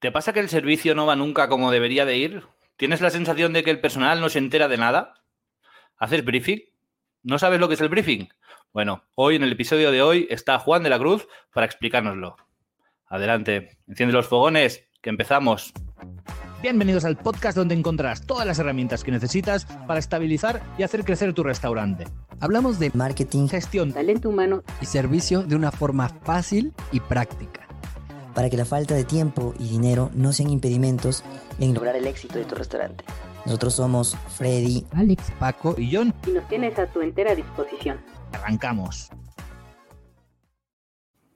¿Te pasa que el servicio no va nunca como debería de ir? ¿Tienes la sensación de que el personal no se entera de nada? ¿Haces briefing? ¿No sabes lo que es el briefing? Bueno, hoy en el episodio de hoy está Juan de la Cruz para explicárnoslo. Adelante, enciende los fogones, que empezamos. Bienvenidos al podcast donde encontrarás todas las herramientas que necesitas para estabilizar y hacer crecer tu restaurante. Hablamos de marketing, Gestión, talento humano y servicio de una forma fácil y práctica. Para que la falta de tiempo y dinero no sean impedimentos en lograr el éxito de tu restaurante. Nosotros somos Freddy, Alex, Paco y John. y nos tienes a tu entera disposición. Arrancamos.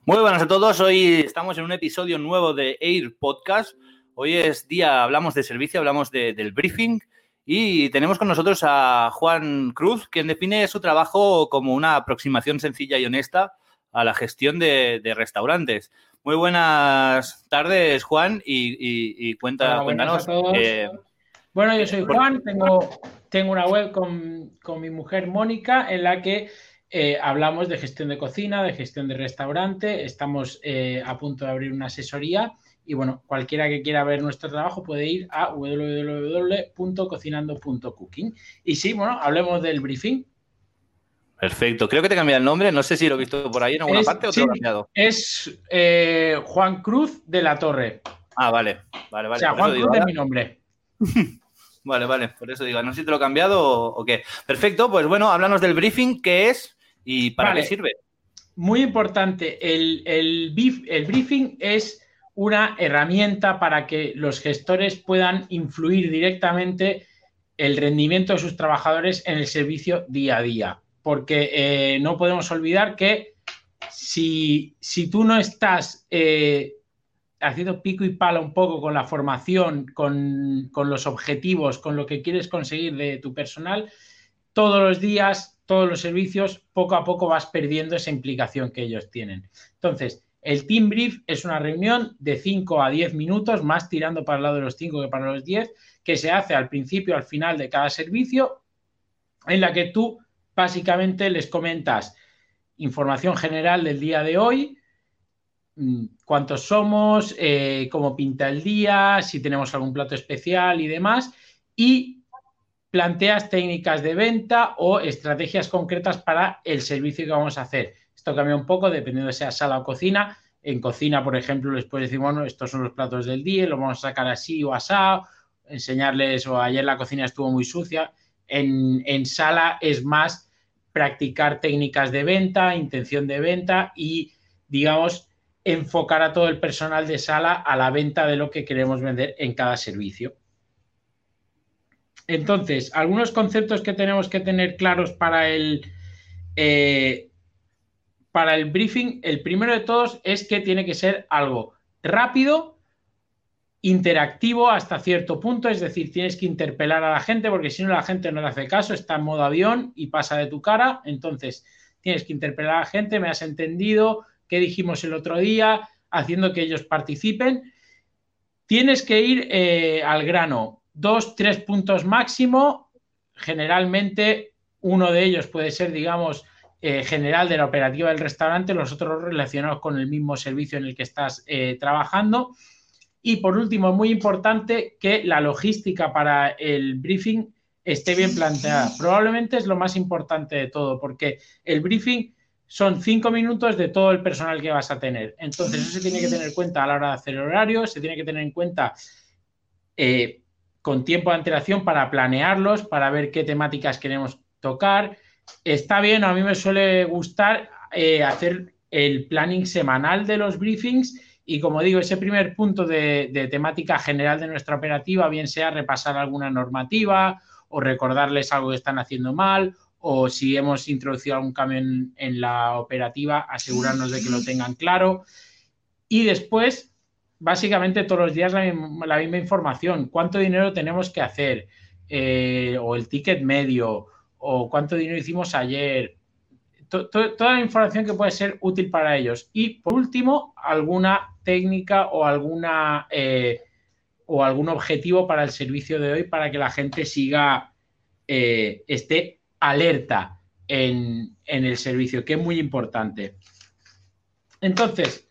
Muy buenas a todos, hoy estamos en un episodio nuevo de Air Podcast. Hoy es día, hablamos de servicio, hablamos de- del briefing y tenemos con nosotros a Juan Cruz, quien define su trabajo como una aproximación sencilla y honesta a la gestión de, de restaurantes. Muy buenas tardes, Juan, y, y- y cuenta, cuéntanos. a todos. eh, Bueno, yo soy por- Juan, tengo, tengo una web con, con mi mujer Mónica en la que eh, hablamos de gestión de cocina, de gestión de restaurante, estamos eh, a punto de abrir una asesoría y bueno, cualquiera que quiera ver nuestro trabajo puede ir a www.cocinando.cooking. Y sí, bueno, hablemos del briefing. Perfecto, creo que te cambia el nombre, no sé si lo he visto por ahí en alguna Es- parte o te sí. lo he cambiado. Es eh, Juan Cruz de la Torre. Ah, vale, vale, vale. o sea, por Juan digo, Cruz es mi nombre. Vale, vale, por eso digo, no sé si te lo he cambiado o, o qué. Perfecto, pues bueno, háblanos del briefing, qué es y para Vale. qué sirve. Muy importante, el, el brief- el briefing es una herramienta para que los gestores puedan influir directamente el rendimiento de sus trabajadores en el servicio día a día. Porque eh, no podemos olvidar que si, si tú no estás eh, haciendo pico y pala un poco con la formación, con, con los objetivos, con lo que quieres conseguir de tu personal, todos los días, todos los servicios, poco a poco vas perdiendo esa implicación que ellos tienen. Entonces, el Team Brief es una reunión de 5 a 10 minutos, más tirando para el lado de los 5 que para los 10, que se hace al principio, al final de cada servicio, en la que tú básicamente les comentas información general del día de hoy, mm, cuántos somos, eh, cómo pinta el día, si tenemos algún plato especial y demás, y planteas técnicas de venta o estrategias concretas para el servicio que vamos a hacer. Esto cambia un poco dependiendo de sea sala o cocina. En cocina, por ejemplo, les puedes decir, bueno, estos son los platos del día, lo vamos a sacar así o asado, enseñarles, o ayer la cocina estuvo muy sucia. En, sala es más practicar técnicas de venta, intención de venta y, digamos, enfocar a todo el personal de sala a la venta de lo que queremos vender en cada servicio. Entonces, algunos conceptos que tenemos que tener claros para el, eh, para el briefing, el primero de todos es que tiene que ser algo rápido, interactivo hasta cierto punto, es decir, tienes que interpelar a la gente porque si no la gente no le hace caso, está en modo avión y pasa de tu cara, entonces tienes que interpelar a la gente, me has entendido, qué dijimos el otro día, haciendo que ellos participen. Tienes que ir eh, al grano, dos, tres puntos máximo, generalmente uno de ellos puede ser, digamos, eh, general de la operativa del restaurante, los otros relacionados con el mismo servicio en el que estás eh, trabajando. Y por último, muy importante que la logística para el briefing esté bien planteada. Probablemente es lo más importante de todo, porque el briefing son cinco minutos de todo el personal que vas a tener. Entonces, eso se tiene que tener en cuenta a la hora de hacer horarios, se tiene que tener en cuenta eh, con tiempo de antelación para planearlos, para ver qué temáticas queremos tocar. Está bien, a mí me suele gustar eh, hacer el planning semanal de los briefings y como digo, ese primer punto de, temática general de nuestra operativa, bien sea repasar alguna normativa o recordarles algo que están haciendo mal o si hemos introducido algún cambio en, la operativa, asegurarnos de que lo tengan claro. Y después, básicamente todos los días la misma, información. ¿Cuánto dinero tenemos que hacer? Eh, o el ticket medio, o cuánto dinero hicimos ayer. To, to, toda la información que puede ser útil para ellos. Y por último, alguna técnica o alguna eh, o algún objetivo para el servicio de hoy para que la gente siga, eh, esté alerta en, en, el servicio, que es muy importante. Entonces,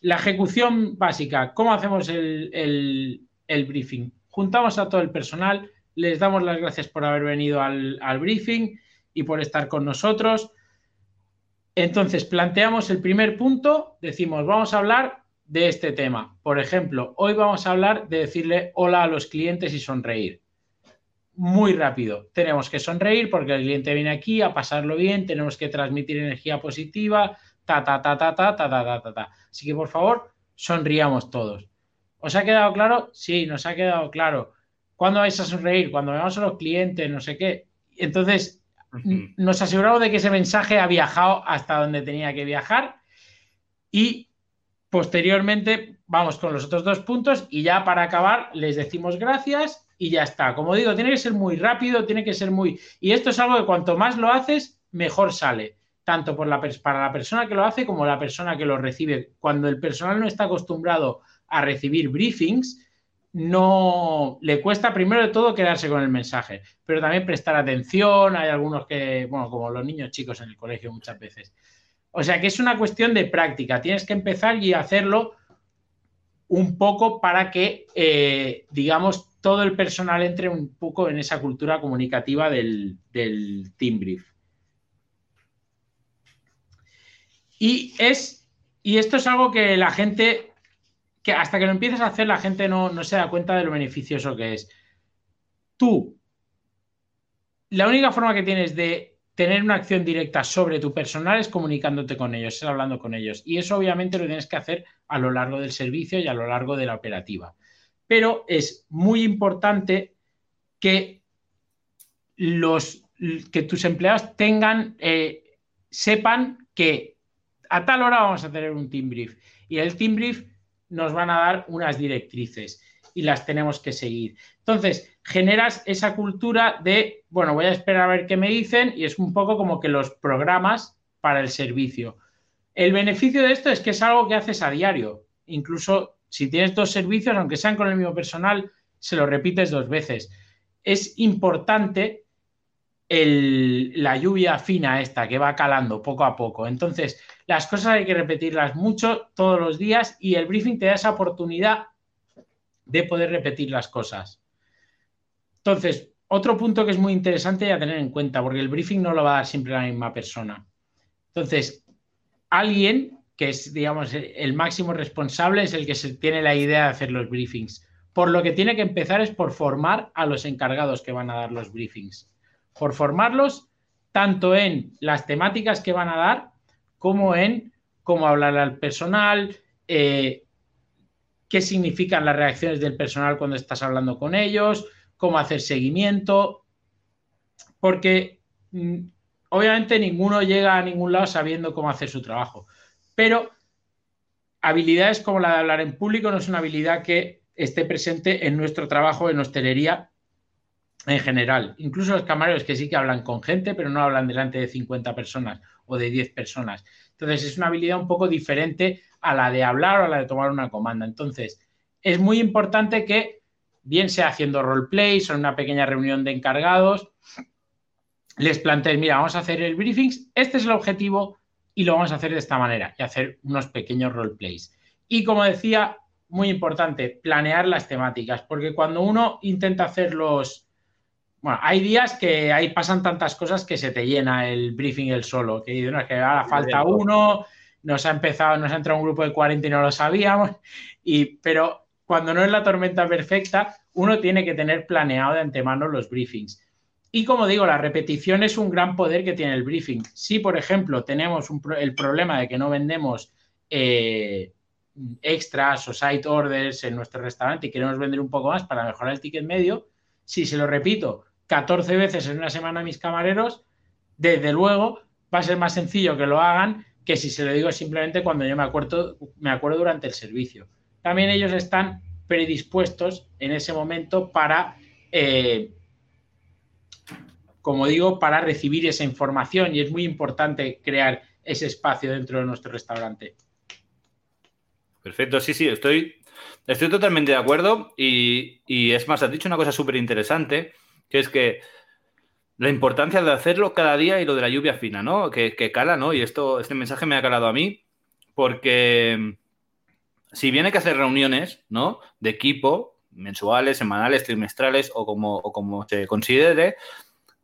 la ejecución básica, ¿cómo hacemos el, briefing? Juntamos a todo el personal, les damos las gracias por haber venido al, al briefing y por estar con nosotros. Entonces, planteamos el primer punto, decimos, vamos a hablar de este tema. Por ejemplo, hoy vamos a hablar de decirle hola a los clientes y sonreír. Muy rápido. Tenemos que sonreír porque el cliente viene aquí a pasarlo bien, tenemos que transmitir energía positiva, ta, ta, ta, ta, ta, ta, ta, ta, ta. Así que, por favor, sonriamos todos. ¿Os ha quedado claro? Sí, nos ha quedado claro. ¿Cuándo vais a sonreír? Cuando veamos a los clientes, no sé qué. Entonces, nos aseguramos de que ese mensaje ha viajado hasta donde tenía que viajar y posteriormente vamos con los otros dos puntos y ya para acabar les decimos gracias y ya está. Como digo, tiene que ser muy rápido, tiene que ser muy... Y esto es algo que cuanto más lo haces, mejor sale tanto por la, para la persona que lo hace como la persona que lo recibe. Cuando el personal no está acostumbrado a recibir briefings, no le cuesta primero de todo quedarse con el mensaje, pero también prestar atención. Hay algunos que, bueno, como los niños chicos en el colegio muchas veces. O sea que es una cuestión de práctica. Tienes que empezar y hacerlo un poco para que, eh, digamos, todo el personal entre un poco en esa cultura comunicativa del, del team brief. Y es, y esto es algo que la gente, que hasta que lo empiezas a hacer, la gente no, se da cuenta de lo beneficioso que es. Tú, la única forma que tienes de tener una acción directa sobre tu personal es comunicándote con ellos, es hablando con ellos. Y eso obviamente lo tienes que hacer a lo largo del servicio y a lo largo de la operativa. Pero es muy importante que los que tus empleados tengan, eh, sepan que a tal hora vamos a tener un team brief y el team brief nos van a dar unas directrices y las tenemos que seguir. Entonces, generas esa cultura de, bueno, voy a esperar a ver qué me dicen y es un poco como que los programas para el servicio. El beneficio de esto es que es algo que haces a diario. Incluso si tienes dos servicios, aunque sean con el mismo personal, se lo repites dos veces. Es importante la lluvia fina esta que va calando poco a poco. Entonces, las cosas hay que repetirlas mucho todos los días y el briefing te da esa oportunidad de poder repetir las cosas. Entonces, otro punto que es muy interesante a tener en cuenta, porque el briefing no lo va a dar siempre la misma persona. Entonces, alguien que es, digamos, el máximo responsable es el que se tiene la idea de hacer los briefings. Por lo que tiene que empezar es por formar a los encargados que van a dar los briefings por formarlos tanto en las temáticas que van a dar como en cómo hablar al personal, eh, qué significan las reacciones del personal cuando estás hablando con ellos, cómo hacer seguimiento, porque mm, obviamente ninguno llega a ningún lado sabiendo cómo hacer su trabajo, pero habilidades como la de hablar en público no es una habilidad que esté presente en nuestro trabajo en hostelería en general. Incluso los camareros que sí que hablan con gente, pero no hablan delante de 50 personas o de 10 personas. Entonces es una habilidad un poco diferente a la de hablar o a la de tomar una comanda. Entonces es muy importante que, bien sea haciendo roleplays o en una pequeña reunión de encargados, les plantees, mira, vamos a hacer el briefing, este es el objetivo y lo vamos a hacer de esta manera y hacer unos pequeños roleplays. Y como decía, muy importante, planear las temáticas, porque cuando uno intenta hacer los, bueno, hay días que ahí pasan tantas cosas que se te llena el briefing el solo, que no, es que ahora falta uno, nos ha empezado, nos ha entrado un grupo de 40 y no lo sabíamos, y, pero cuando no es la tormenta perfecta, uno tiene que tener planeado de antemano los briefings. Y como digo, la repetición es un gran poder que tiene el briefing. Si, por ejemplo, tenemos el problema de que no vendemos eh, extras o site orders en nuestro restaurante y queremos vender un poco más para mejorar el ticket medio, si se lo repito 14 veces en una semana a mis camareros, desde luego va a ser más sencillo que lo hagan que si se lo digo simplemente cuando yo me acuerdo, me acuerdo durante el servicio. También ellos están predispuestos en ese momento para, eh, como digo, para recibir esa información y es muy importante crear ese espacio dentro de nuestro restaurante. Perfecto, sí, sí, estoy, estoy totalmente de acuerdo y, y es más, has dicho una cosa súper interesante que es que la importancia de hacerlo cada día y lo de la lluvia fina, ¿no? Que, cala, ¿no? Y esto, este mensaje me ha calado a mí porque si viene que hacer reuniones, ¿no? De equipo, mensuales, semanales, trimestrales o como, o como se considere,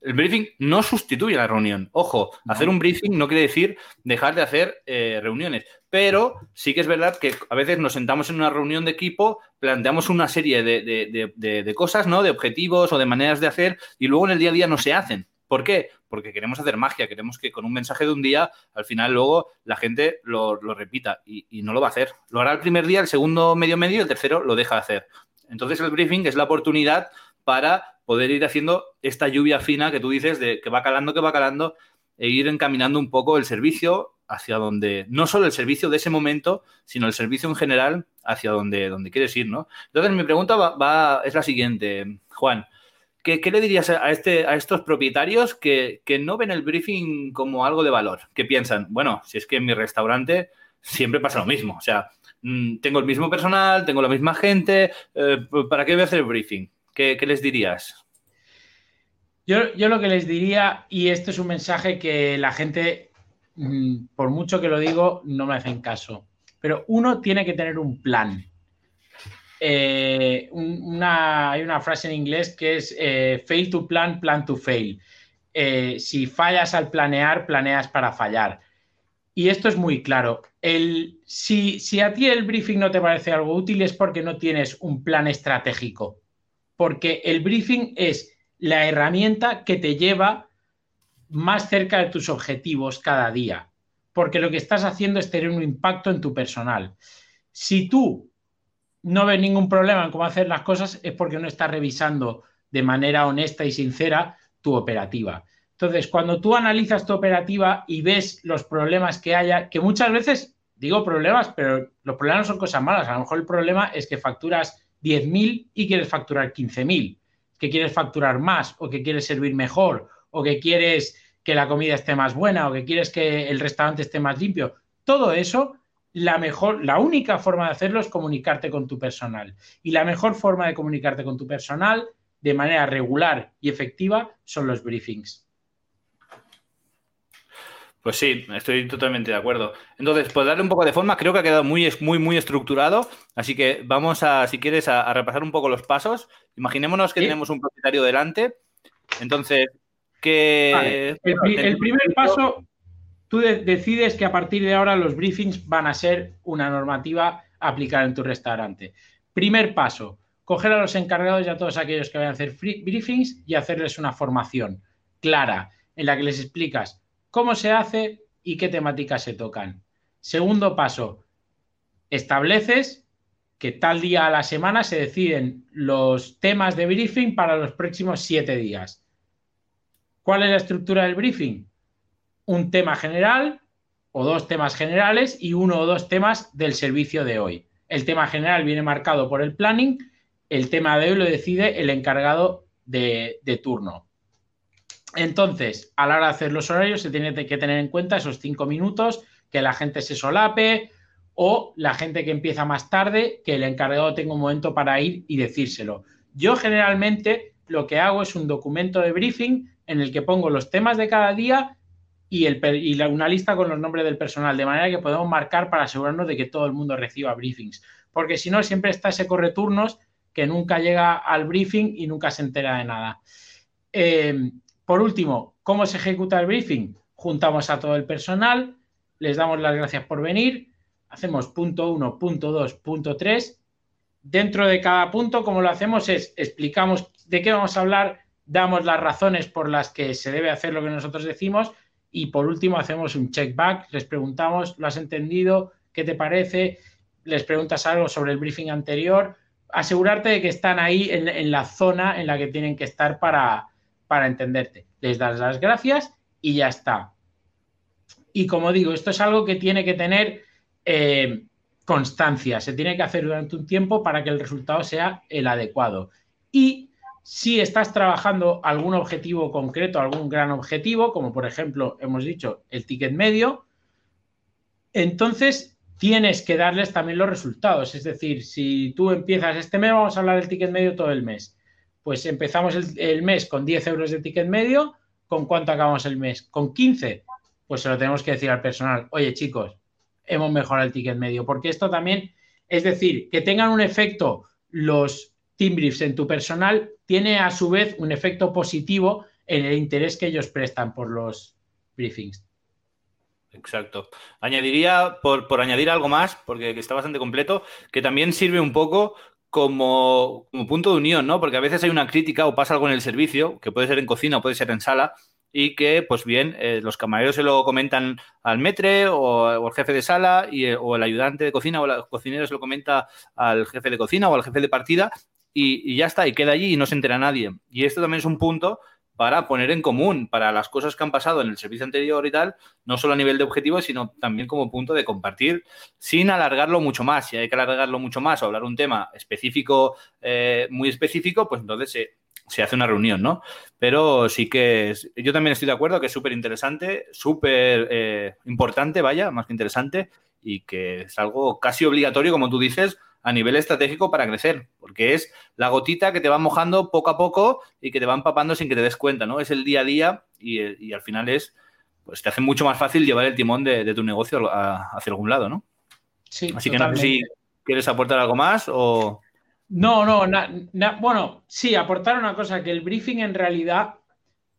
el briefing no sustituye la reunión. Ojo, hacer un briefing no quiere decir dejar de hacer eh, reuniones, pero sí que es verdad que a veces nos sentamos en una reunión de equipo, planteamos una serie de, cosas, ¿no? De objetivos o de maneras de hacer y luego en el día a día no se hacen. ¿Por qué? Porque queremos hacer magia, queremos que con un mensaje de un día, al final luego la gente lo, repita y, y, no lo va a hacer. Lo hará el primer día, el segundo medio medio, el tercero lo deja de hacer. Entonces el briefing es la oportunidad para poder ir haciendo esta lluvia fina que tú dices de que va calando, que va calando, e ir encaminando un poco el servicio hacia donde, no solo el servicio de ese momento, sino el servicio en general hacia donde, donde quieres ir, ¿no? Entonces, mi pregunta va, es la siguiente, Juan. ¿Qué, le dirías a, este, a estos propietarios que, no ven el briefing como algo de valor? Que piensan, bueno, si es que en mi restaurante siempre pasa lo mismo. O sea, mm, tengo el mismo personal, tengo la misma gente, eh, ¿para qué voy a hacer el briefing? ¿Qué, les dirías? Yo, lo que les diría, y esto es un mensaje que la gente, mm, por mucho que lo digo, no me hacen caso. Pero uno tiene que tener un plan. Eh, hay una frase en inglés que es eh, fail to plan, plan to fail. Eh, si fallas al planear, planeas para fallar. Y esto es muy claro. El, si, si a ti el briefing no te parece algo útil es porque no tienes un plan estratégico porque el briefing es la herramienta que te lleva más cerca de tus objetivos cada día, porque lo que estás haciendo es tener un impacto en tu personal. Si tú no ves ningún problema en cómo hacer las cosas, es porque no estás revisando de manera honesta y sincera tu operativa. Entonces, cuando tú analizas tu operativa y ves los problemas que haya, que muchas veces digo problemas, pero los problemas no son cosas malas. A lo mejor el problema es que facturas 10.000 y quieres facturar 15.000, que quieres facturar más o que quieres servir mejor o que quieres que la comida esté más buena o que quieres que el restaurante esté más limpio. Todo eso, la mejor, la única forma de hacerlo es comunicarte con tu personal. Y la mejor forma de comunicarte con tu personal de manera regular y efectiva son los briefings. Pues sí, estoy totalmente de acuerdo. Entonces, pues darle un poco de forma, creo que ha quedado muy, muy, muy estructurado. Así que vamos a, si quieres, a, repasar un poco los pasos. Imaginémonos que tenemos un propietario delante. Entonces, que. El, primer paso, tú decides que a partir de ahora los briefings van a ser una normativa a aplicar en tu restaurante. Primer paso, coger a los encargados y a todos aquellos que vayan a hacer briefings y hacerles una formación clara en la que les explicas cómo se hace y qué temáticas se tocan. Segundo paso, estableces que tal día a la semana se deciden los temas de briefing para los próximos siete días. ¿Cuál es la estructura del briefing? Un tema general o dos temas generales y uno o dos temas del servicio de hoy. El tema general viene marcado por el planning, el tema de hoy lo decide el encargado de, de turno. Entonces, a la hora de hacer los horarios se tiene que tener en cuenta esos cinco minutos, que la gente se solape o la gente que empieza más tarde, que el encargado tenga un momento para ir y decírselo. Yo generalmente lo que hago es un documento de briefing en el que pongo los temas de cada día y, una lista con los nombres del personal, de manera que podemos marcar para asegurarnos de que todo el mundo reciba briefings. Porque si no, siempre está ese correturnos que nunca llega al briefing y nunca se entera de nada. Eh, por último, ¿cómo se ejecuta el briefing? Juntamos a todo el personal, les damos las gracias por venir, hacemos punto 1, punto 2, punto 3. Dentro de cada punto, como lo hacemos es explicamos de qué vamos a hablar, damos las razones por las que se debe hacer lo que nosotros decimos y por último hacemos un check back, les preguntamos, ¿lo has entendido? ¿Qué te parece? Les preguntas algo sobre el briefing anterior, asegurarte de que están ahí en, en la zona en la que tienen que estar para, para entenderte. Les das las gracias y ya está. Y como digo, esto es algo que tiene que tener eh, constancia, se tiene que hacer durante un tiempo para que el resultado sea el adecuado. Y si estás trabajando algún objetivo concreto, algún gran objetivo, como por ejemplo hemos dicho el ticket medio, entonces tienes que darles también los resultados. Es decir, si tú empiezas este mes, vamos a hablar del ticket medio todo el mes pues empezamos el, mes con 10 euros de ticket medio, ¿con cuánto acabamos el mes? ¿Con 15? Pues se lo tenemos que decir al personal, oye chicos, hemos mejorado el ticket medio, porque esto también Es decir, que tengan un efecto los team briefs en tu personal, tiene a su vez un efecto positivo en el interés que ellos prestan por los briefings. Exacto. Añadiría, por, por añadir algo más, porque está bastante completo, que también sirve un poco como, punto de unión, ¿no? Porque a veces hay una crítica o pasa algo en el servicio, que puede ser en cocina o puede ser en sala, y que, pues bien, eh, los camareros se lo comentan al metre o, al jefe de sala y, eh, o el ayudante de cocina o el cocinero se lo comenta al jefe de cocina o al jefe de partida y, ya está, y queda allí y no se entera nadie. Y esto también es un punto para poner en común para las cosas que han pasado en el servicio anterior y tal, no solo a nivel de objetivos, sino también como punto de compartir sin alargarlo mucho más. Si hay que alargarlo mucho más o hablar un tema específico, eh, muy específico, pues entonces se, hace una reunión, ¿no? Pero sí que yo también estoy de acuerdo que es súper interesante, súper eh, importante, vaya, más que interesante, y que es algo casi obligatorio, como tú dices, a nivel estratégico para crecer, porque es la gotita que te va mojando poco a poco y que te va empapando sin que te des cuenta, ¿no? Es el día a día y, al final es, pues te hace mucho más fácil llevar el timón de, tu negocio hacia algún lado, ¿no? Sí. Así que no sé si quieres aportar algo más o... No, no, bueno, sí, aportar una cosa, que el briefing en realidad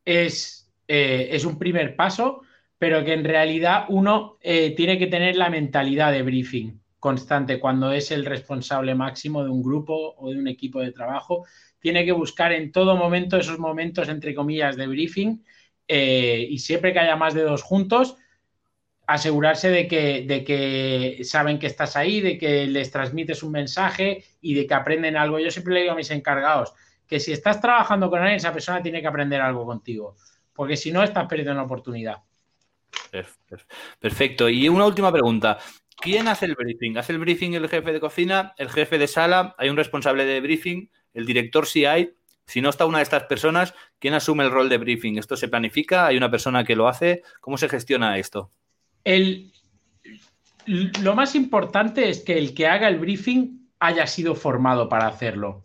es, eh, es un primer paso, pero que en realidad uno eh, tiene que tener la mentalidad de briefing constante cuando es el responsable máximo de un grupo o de un equipo de trabajo. Tiene que buscar en todo momento esos momentos, entre comillas, de briefing eh, y siempre que haya más de dos juntos, asegurarse de que, de que saben que estás ahí, de que les transmites un mensaje y de que aprenden algo. Yo siempre le digo a mis encargados que si estás trabajando con alguien, esa persona tiene que aprender algo contigo, porque si no, estás perdiendo una oportunidad. Perfecto. Y una última pregunta. ¿Quién hace el briefing? ¿Hace el briefing el jefe de cocina, el jefe de sala? ¿Hay un responsable de briefing? ¿El director si hay? Si no está una de estas personas, ¿quién asume el rol de briefing? ¿Esto se planifica? ¿Hay una persona que lo hace? ¿Cómo se gestiona esto? El, lo más importante es que el que haga el briefing haya sido formado para hacerlo.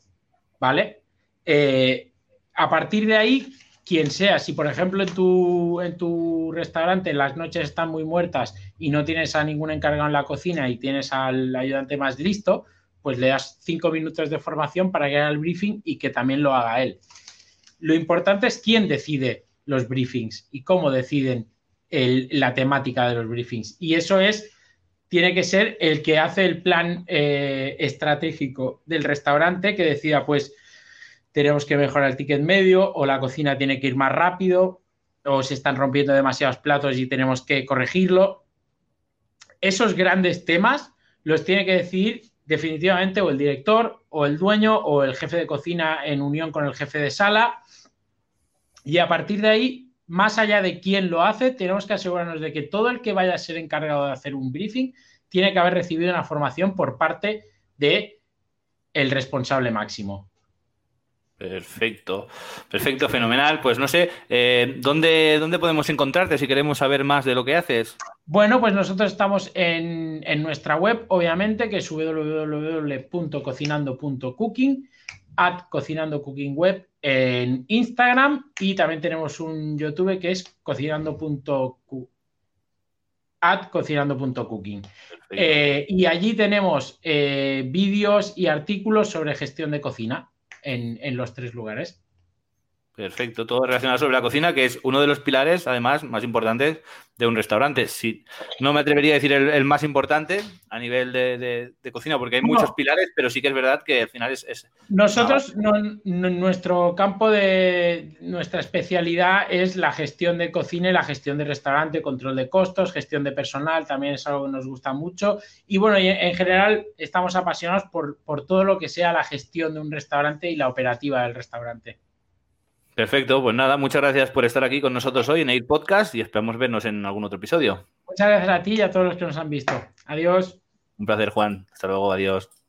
¿Vale? Eh, a partir de ahí, quien sea, si por ejemplo en tu, en tu restaurante las noches están muy muertas y no tienes a ningún encargado en la cocina y tienes al ayudante más listo, pues le das cinco minutos de formación para que haga el briefing y que también lo haga él. Lo importante es quién decide los briefings y cómo deciden la temática de los briefings. Y eso es, tiene que ser el que hace el plan eh, estratégico del restaurante que decida, pues, tenemos que mejorar el ticket medio o la cocina tiene que ir más rápido o se están rompiendo demasiados platos y tenemos que corregirlo. Esos grandes temas los tiene que decir definitivamente o el director o el dueño o el jefe de cocina en unión con el jefe de sala. Y a partir de ahí, más allá de quién lo hace, tenemos que asegurarnos de que todo el que vaya a ser encargado de hacer un briefing tiene que haber recibido una formación por parte de el responsable máximo. Perfecto, perfecto, fenomenal. Pues no sé, eh, ¿dónde, ¿dónde podemos encontrarte si queremos saber más de lo que haces? Bueno, pues nosotros estamos en, nuestra web, obviamente, que es www.cocinando.cooking, at cocinando cooking web en Instagram y también tenemos un YouTube que es cocinando.cooking at cocinando.cooking. Eh, y allí tenemos eh, vídeos y artículos sobre gestión de cocina en, los tres lugares. Perfecto, todo relacionado sobre la cocina, que es uno de los pilares, además, más importantes de un restaurante. Sí, no me atrevería a decir el, más importante a nivel de, cocina, porque hay muchos pilares, pero sí que es verdad que al final es... Nosotros, nuestro campo de... Nuestra especialidad es la gestión de cocina y la gestión de restaurante, control de costos, gestión de personal, también es algo que nos gusta mucho. Y bueno, en general estamos apasionados por, por todo lo que sea la gestión de un restaurante y la operativa del restaurante. Perfecto, pues nada, muchas gracias por estar aquí con nosotros hoy en Air Podcast y esperamos vernos en algún otro episodio. Muchas gracias a ti y a todos los que nos han visto. Adiós. Un placer, Juan. Hasta luego, adiós.